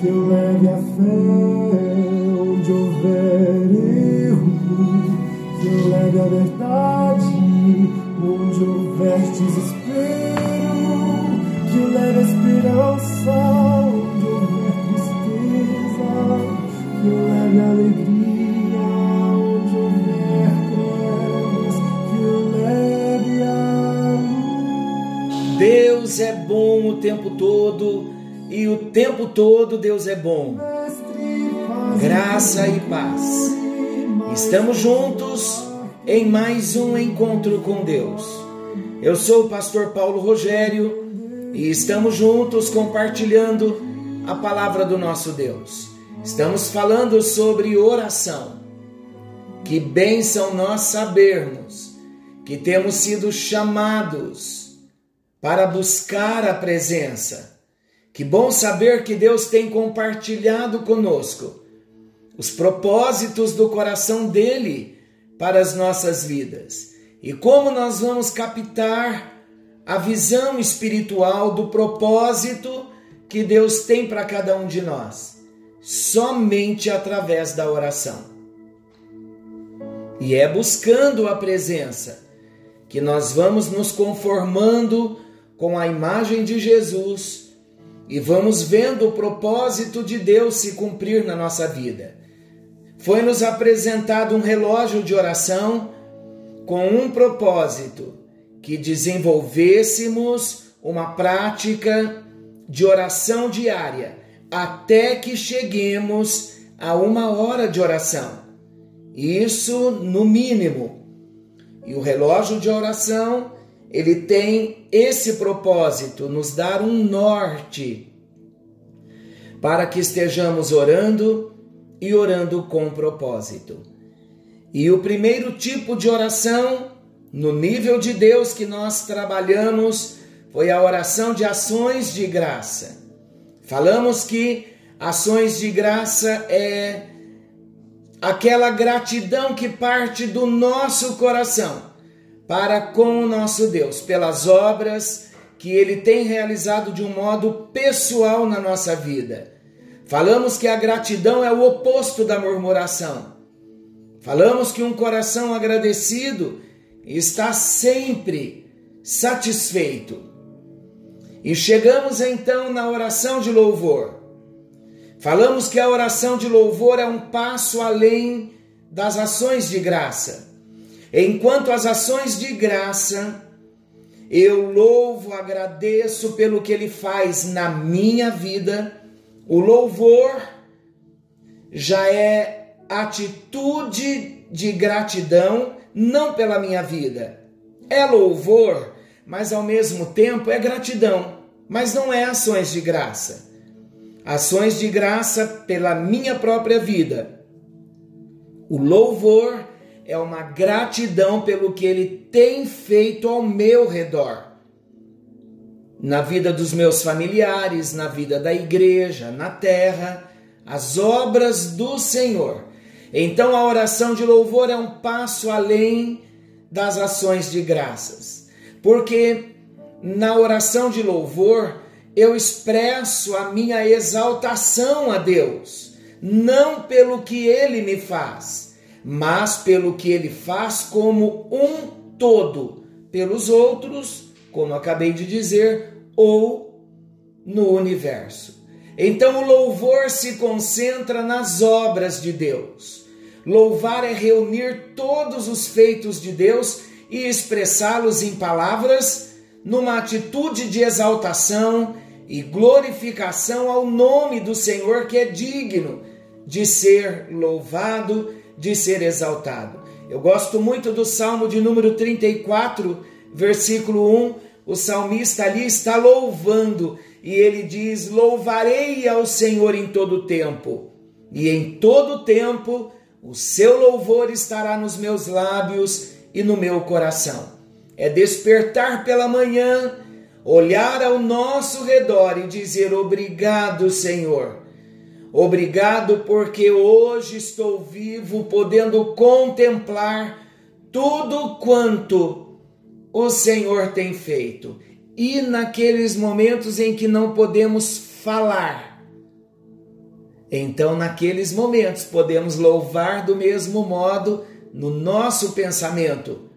Que eu leve a fé. Onde houver erro, que eu leve a verdade. Onde houver desespero, e o tempo todo Deus é bom. Graça e paz. Estamos juntos em mais um encontro com Deus. Eu sou o pastor Paulo Rogério e estamos juntos compartilhando a palavra do nosso Deus. Estamos falando sobre oração. Que bênção nós sabermos que temos sido chamados para buscar a presença. Que bom saber que Deus tem compartilhado conosco os propósitos do coração dele para as nossas vidas. E como nós vamos captar a visão espiritual do propósito que Deus tem para cada um de nós? Somente através da oração. E é buscando a presença que nós vamos nos conformando com a imagem de Jesus e vamos vendo o propósito de Deus se cumprir na nossa vida. Foi nos apresentado um relógio de oração com um propósito: que desenvolvêssemos uma prática de oração diária até que cheguemos a uma hora de oração. Isso no mínimo. E o relógio de oração, ele tem esse propósito, nos dar um norte para que estejamos orando e orando com propósito. E o primeiro tipo de oração, no nível de Deus que nós trabalhamos, foi a oração de ações de graça. Falamos que ações de graça é aquela gratidão que parte do nosso coração para com o nosso Deus, pelas obras que ele tem realizado de um modo pessoal na nossa vida. Falamos que a gratidão é o oposto da murmuração. Falamos que um coração agradecido está sempre satisfeito. E chegamos então na oração de louvor. Falamos que a oração de louvor é um passo além das ações de graça. Enquanto as ações de graça, eu louvo, agradeço pelo que ele faz na minha vida o louvor já é atitude de gratidão, não pela minha vida. É louvor, mas ao mesmo tempo é gratidão, mas não é ações de graça. Ações de graça pela minha própria vida. O louvor é uma gratidão pelo que ele tem feito ao meu redor na vida dos meus familiares, na vida da igreja, na terra, as obras do Senhor. Então a oração de louvor é um passo além das ações de graças, porque na oração de louvor eu expresso a minha exaltação a Deus, não pelo que ele me faz, mas pelo que ele faz como um todo, pelos outros como acabei de dizer, ou no universo. Então o louvor se concentra nas obras de Deus. Louvar é reunir todos os feitos de Deus e expressá-los em palavras, numa atitude de exaltação e glorificação ao nome do Senhor que é digno de ser louvado, de ser exaltado. Eu gosto muito do Salmo de número 34, versículo 1, o salmista ali está louvando e ele diz: Louvarei ao Senhor em todo tempo, e em todo tempo o seu louvor estará nos meus lábios e no meu coração. É despertar pela manhã, olhar ao nosso redor e dizer: Obrigado, Senhor. Obrigado porque hoje estou vivo, podendo contemplar tudo quanto o Senhor tem feito. E naqueles momentos em que não podemos falar, então naqueles momentos podemos louvar do mesmo modo no nosso pensamento,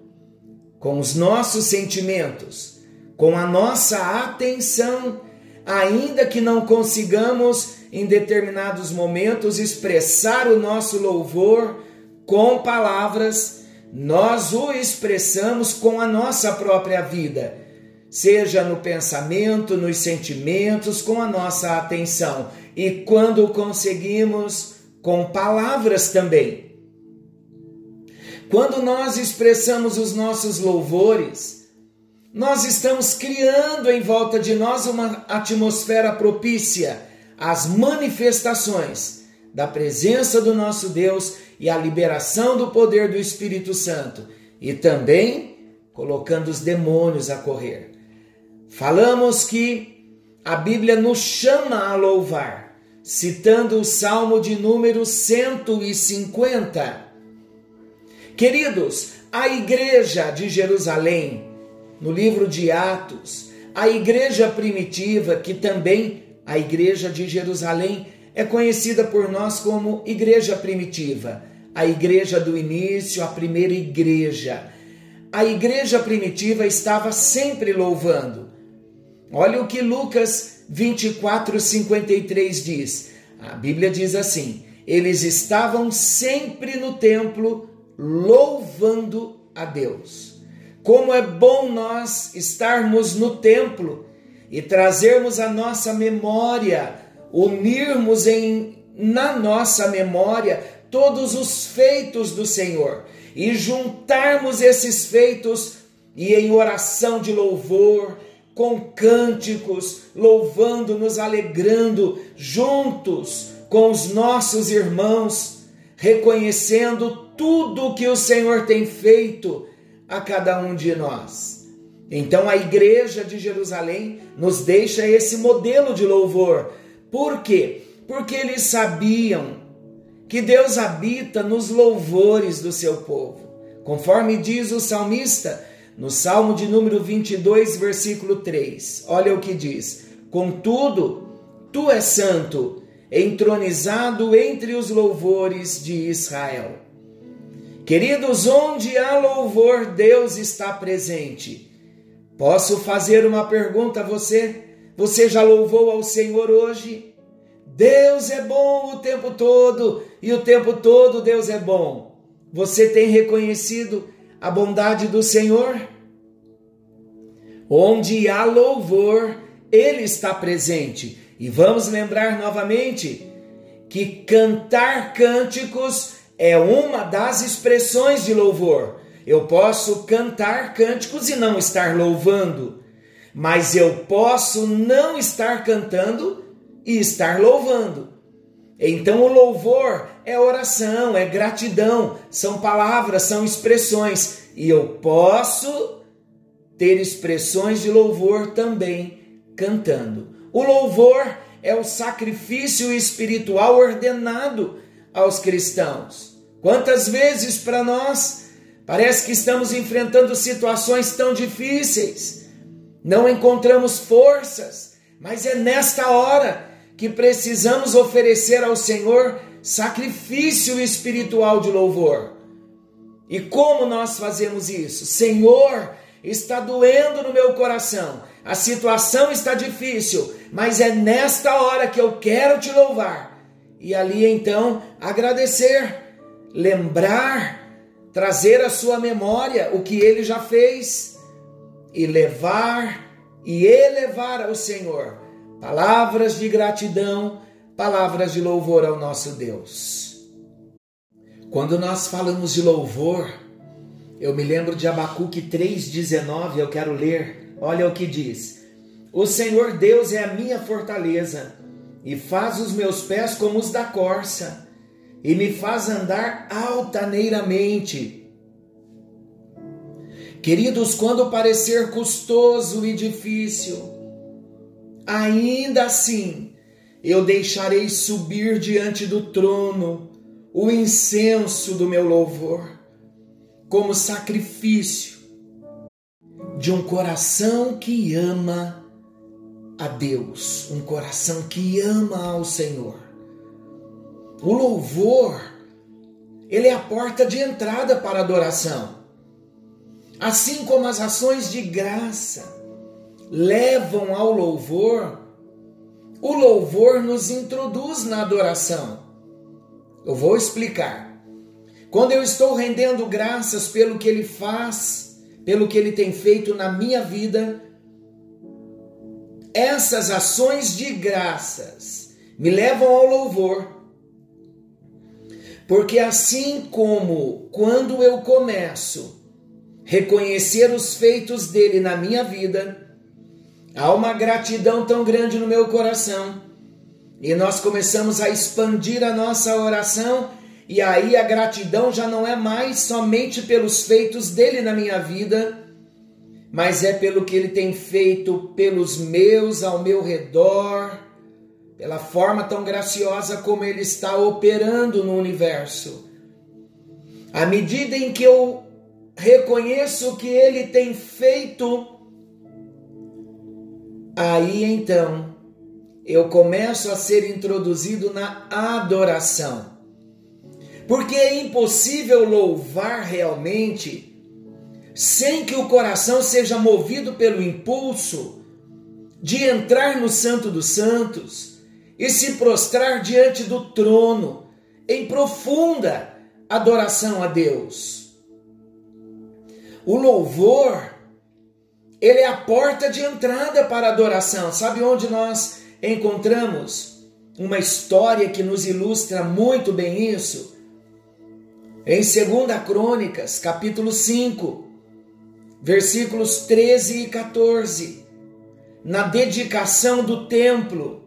com os nossos sentimentos, com a nossa atenção, ainda que não consigamos em determinados momentos expressar o nosso louvor com palavras, nós o expressamos com a nossa própria vida, seja no pensamento, nos sentimentos, com a nossa atenção. E quando conseguimos, com palavras também. Quando nós expressamos os nossos louvores, nós estamos criando em volta de nós uma atmosfera propícia às manifestações da presença do nosso Deus e a liberação do poder do Espírito Santo, e também colocando os demônios a correr. Falamos que a Bíblia nos chama a louvar, citando o Salmo de número 150. Queridos, a igreja de Jerusalém, no livro de Atos, a igreja primitiva, que também a igreja de Jerusalém é conhecida por nós como igreja primitiva a igreja do início, a primeira igreja. A igreja primitiva estava sempre louvando. Olha o que Lucas 24, 53 diz. A Bíblia diz assim: eles estavam sempre no templo louvando a Deus. Como é bom nós estarmos no templo e trazermos a nossa memória, unirmos em na nossa memória todos os feitos do Senhor e juntarmos esses feitos e em oração de louvor, com cânticos, louvando, nos alegrando juntos com os nossos irmãos, reconhecendo tudo que o Senhor tem feito a cada um de nós. Então a igreja de Jerusalém nos deixa esse modelo de louvor. Por quê? Porque eles sabiam que Deus habita nos louvores do seu povo. Conforme diz o salmista no Salmo de número 22, versículo 3. Olha o que diz: Contudo, tu és santo, entronizado entre os louvores de Israel. Queridos, onde há louvor, Deus está presente. Posso fazer uma pergunta a você? Você já louvou ao Senhor hoje? Deus é bom o tempo todo e o tempo todo Deus é bom. Você tem reconhecido a bondade do Senhor? Onde há louvor, Ele está presente. E vamos lembrar novamente que cantar cânticos é uma das expressões de louvor. Eu posso cantar cânticos e não estar louvando, mas eu posso não estar cantando e estar louvando. Então, o louvor é oração, é gratidão, são palavras, são expressões, e eu posso ter expressões de louvor também cantando. O louvor é o sacrifício espiritual ordenado aos cristãos. Quantas vezes para nós parece que estamos enfrentando situações tão difíceis, não encontramos forças, mas é nesta hora que precisamos oferecer ao Senhor sacrifício espiritual de louvor. E como nós fazemos isso? Senhor, está doendo no meu coração, a situação está difícil, mas é nesta hora que eu quero te louvar. E ali então agradecer, lembrar, trazer à sua memória o que ele já fez e levar e elevar ao Senhor palavras de gratidão, palavras de louvor ao nosso Deus. Quando nós falamos de louvor, eu me lembro de Abacuque 3,19, eu quero ler olha o que diz: O Senhor Deus é a minha fortaleza e faz os meus pés como os da corça e me faz andar altaneiramente. Queridos, quando parecer custoso e difícil, ainda assim eu deixarei subir diante do trono o incenso do meu louvor, como sacrifício de um coração que ama a Deus, um coração que ama ao Senhor. O louvor, ele é a porta de entrada para a adoração. Assim como as ações de graça levam ao louvor, o louvor nos introduz na adoração. Eu vou explicar. Quando eu estou rendendo graças pelo que ele faz, pelo que ele tem feito na minha vida, essas ações de graças me levam ao louvor porque assim como quando eu começo a reconhecer os feitos dele na minha vida, há uma gratidão tão grande no meu coração. E nós começamos a expandir a nossa oração, e aí a gratidão já não é mais somente pelos feitos dele na minha vida, mas é pelo que ele tem feito pelos meus ao meu redor pela forma tão graciosa como ele está operando no universo. À medida em que eu reconheço o que ele tem feito, aí então eu começo a ser introduzido na adoração. Porque é impossível louvar realmente sem que o coração seja movido pelo impulso de entrar no Santo dos Santos e se prostrar diante do trono em profunda adoração a Deus. O louvor, ele é a porta de entrada para a adoração. Sabe onde nós encontramos uma história que nos ilustra muito bem isso? Em 2 Crônicas, capítulo 5, versículos 13 e 14. Na dedicação do templo,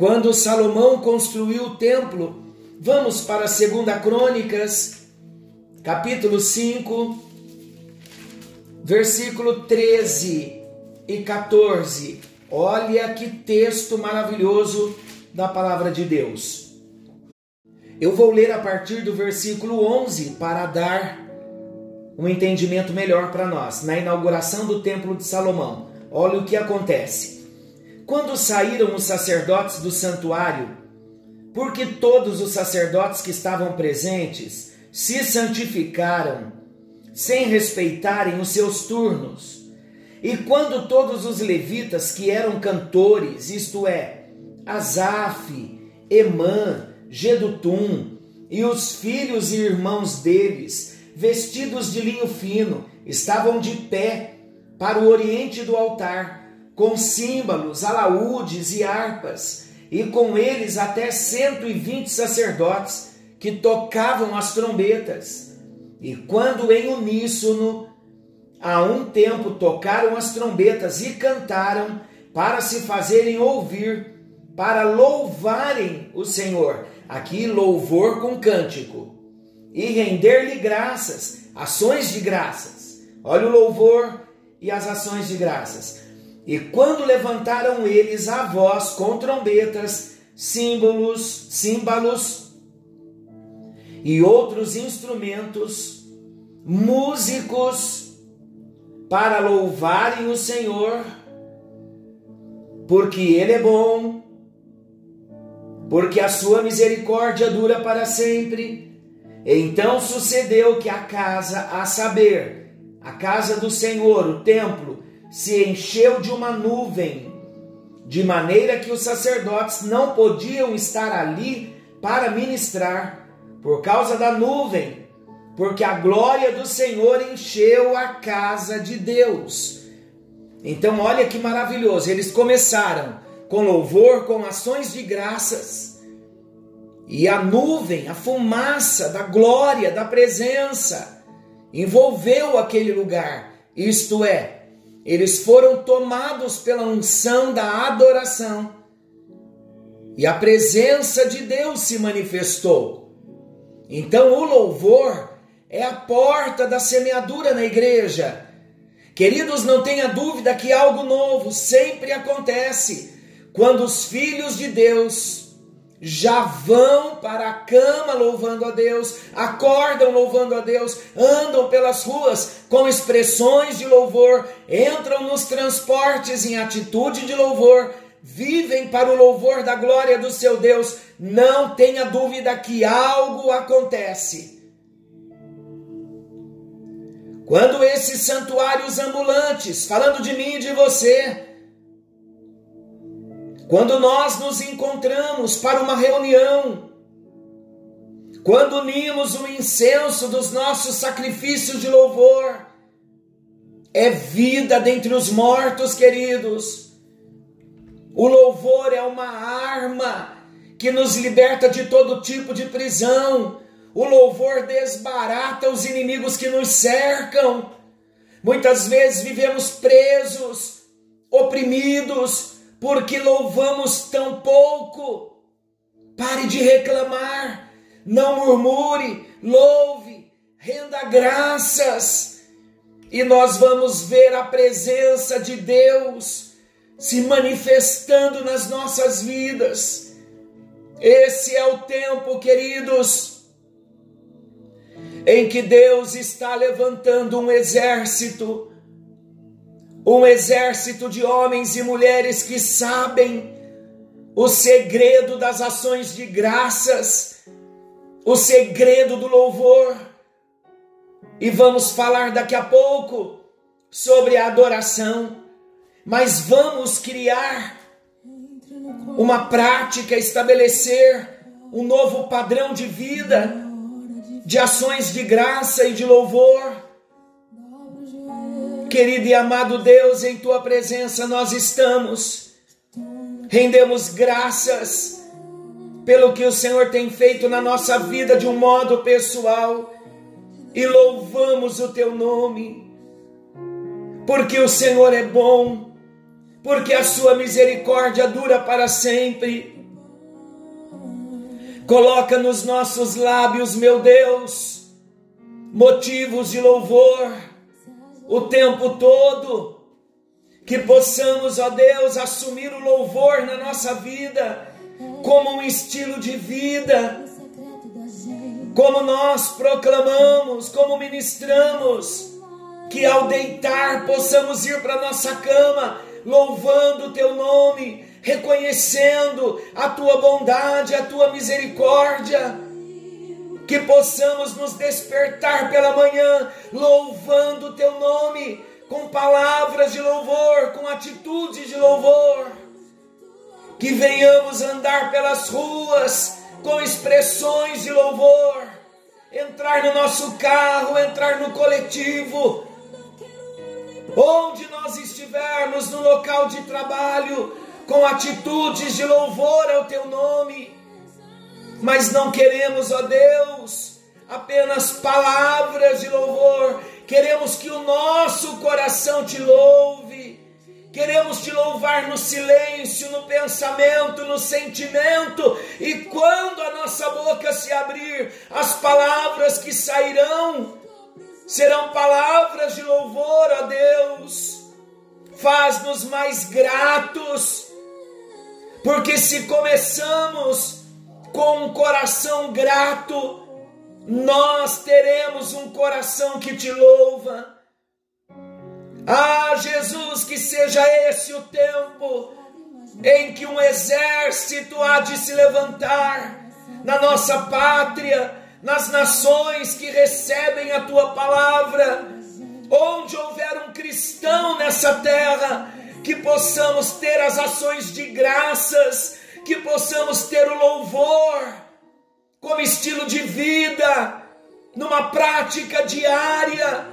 quando Salomão construiu o templo, vamos para 2 Crônicas, capítulo 5, versículo 13 e 14. Olha que texto maravilhoso da palavra de Deus. Eu vou ler a partir do versículo 11 para dar um entendimento melhor para nós. Na inauguração do Templo de Salomão, olha o que acontece. Quando saíram os sacerdotes do santuário, porque todos os sacerdotes que estavam presentes se santificaram, sem respeitarem os seus turnos. E quando todos os levitas que eram cantores, isto é, Asaf, Emã, Gedutum e os filhos e irmãos deles, vestidos de linho fino, estavam de pé para o oriente do altar, com símbolos, alaúdes e harpas, e com eles até 120 sacerdotes que tocavam as trombetas. E quando em uníssono, a um tempo tocaram as trombetas e cantaram para se fazerem ouvir, para louvarem o Senhor. Aqui, louvor com cântico. E render-lhe graças, ações de graças. Olha o louvor e as ações de graças e quando levantaram eles a voz com trombetas, símbolos, símbolos e outros instrumentos, músicos, para louvarem o Senhor, porque Ele é bom, porque a sua misericórdia dura para sempre. Então sucedeu que a casa, a saber, a casa do Senhor, o templo, se encheu de uma nuvem, de maneira que os sacerdotes não podiam estar ali para ministrar, por causa da nuvem, porque a glória do Senhor encheu a casa de Deus. Então, olha que maravilhoso, eles começaram com louvor, com ações de graças. E a nuvem, a fumaça da glória, da presença, envolveu aquele lugar. Isto é, eles foram tomados pela unção da adoração. E a presença de Deus se manifestou. Então o louvor é a porta da semeadura na igreja. Queridos, não tenha dúvida que algo novo sempre acontece quando os filhos de Deus já vão para a cama louvando a Deus, acordam louvando a Deus, andam pelas ruas com expressões de louvor, entram nos transportes em atitude de louvor, vivem para o louvor da glória do seu Deus. Não tenha dúvida que algo acontece. Quando esses santuários ambulantes, falando de mim e de você, quando nós nos encontramos para uma reunião, quando unimos o incenso dos nossos sacrifícios de louvor, é vida dentre os mortos, queridos. O louvor é uma arma que nos liberta de todo tipo de prisão. O louvor desbarata os inimigos que nos cercam. Muitas vezes vivemos presos, oprimidos, porque louvamos tão pouco. Pare de reclamar, não murmure, louve, renda graças, e nós vamos ver a presença de Deus se manifestando nas nossas vidas. Esse é o tempo, queridos, em que Deus está levantando um exército um exército de homens e mulheres que sabem o segredo das ações de graças, o segredo do louvor. E vamos falar daqui a pouco sobre a adoração, mas vamos criar uma prática, estabelecer um novo padrão de vida, de ações de graça e de louvor Querido e amado Deus, em tua presença nós estamos. Rendemos graças pelo que o Senhor tem feito na nossa vida de um modo pessoal e louvamos o teu nome. Porque o Senhor é bom, porque a sua misericórdia dura para sempre. Coloca nos nossos lábios, meu Deus, motivos de louvor o tempo todo. Que possamos, ó Deus, assumir o louvor na nossa vida como um estilo de vida, como nós proclamamos, como ministramos, que ao deitar possamos ir para nossa cama louvando o teu nome, reconhecendo a tua bondade, a tua misericórdia que possamos nos despertar pela manhã, louvando o teu nome, com palavras de louvor, com atitudes de louvor, que venhamos andar pelas ruas com expressões de louvor, entrar no nosso carro, entrar no coletivo, onde nós estivermos no local de trabalho, com atitudes de louvor ao teu nome mas não queremos, ó Deus, apenas palavras de louvor, queremos que o nosso coração te louve. Queremos te louvar no silêncio, no pensamento, no sentimento, e quando a nossa boca se abrir, as palavras que sairão serão palavras de louvor a Deus. Faz-nos mais gratos, porque se começamos com um coração grato, nós teremos um coração que te louva. Ah, Jesus, que seja esse o tempo em que um exército há de se levantar na nossa pátria, nas nações que recebem a tua palavra, onde houver um cristão nessa terra, que possamos ter as ações de graças que possamos ter o louvor como estilo de vida, numa prática diária.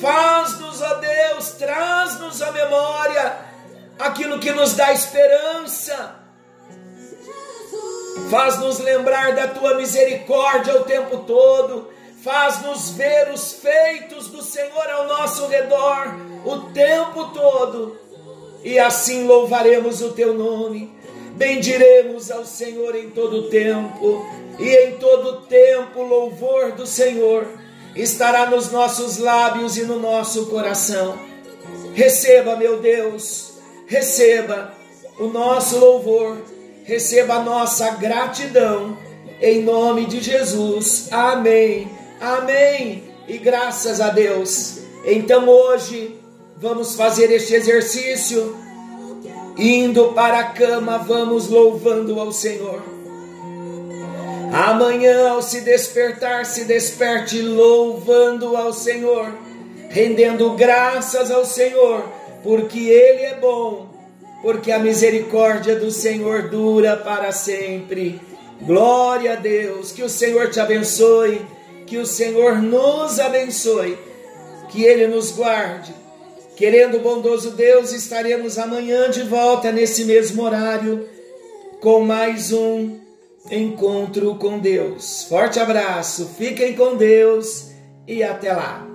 Faz-nos, ó Deus, traz-nos à memória aquilo que nos dá esperança. Faz-nos lembrar da tua misericórdia o tempo todo. faz-nos ver os feitos do Senhor ao nosso redor o tempo todo, e assim louvaremos o teu nome, bendiremos ao Senhor em todo tempo, e em todo tempo o louvor do Senhor estará nos nossos lábios e no nosso coração. Receba, meu Deus, receba o nosso louvor, receba a nossa gratidão, em nome de Jesus. Amém, amém, e graças a Deus. Então hoje vamos fazer este exercício, indo para a cama, vamos louvando ao Senhor. Amanhã, ao se despertar, se desperte louvando ao Senhor, rendendo graças ao Senhor, porque Ele é bom, porque a misericórdia do Senhor dura para sempre. Glória a Deus, que o Senhor te abençoe, que o Senhor nos abençoe, que Ele nos guarde. Querendo o bondoso Deus, estaremos amanhã de volta nesse mesmo horário com mais um encontro com Deus. Forte abraço, fiquem com Deus e até lá.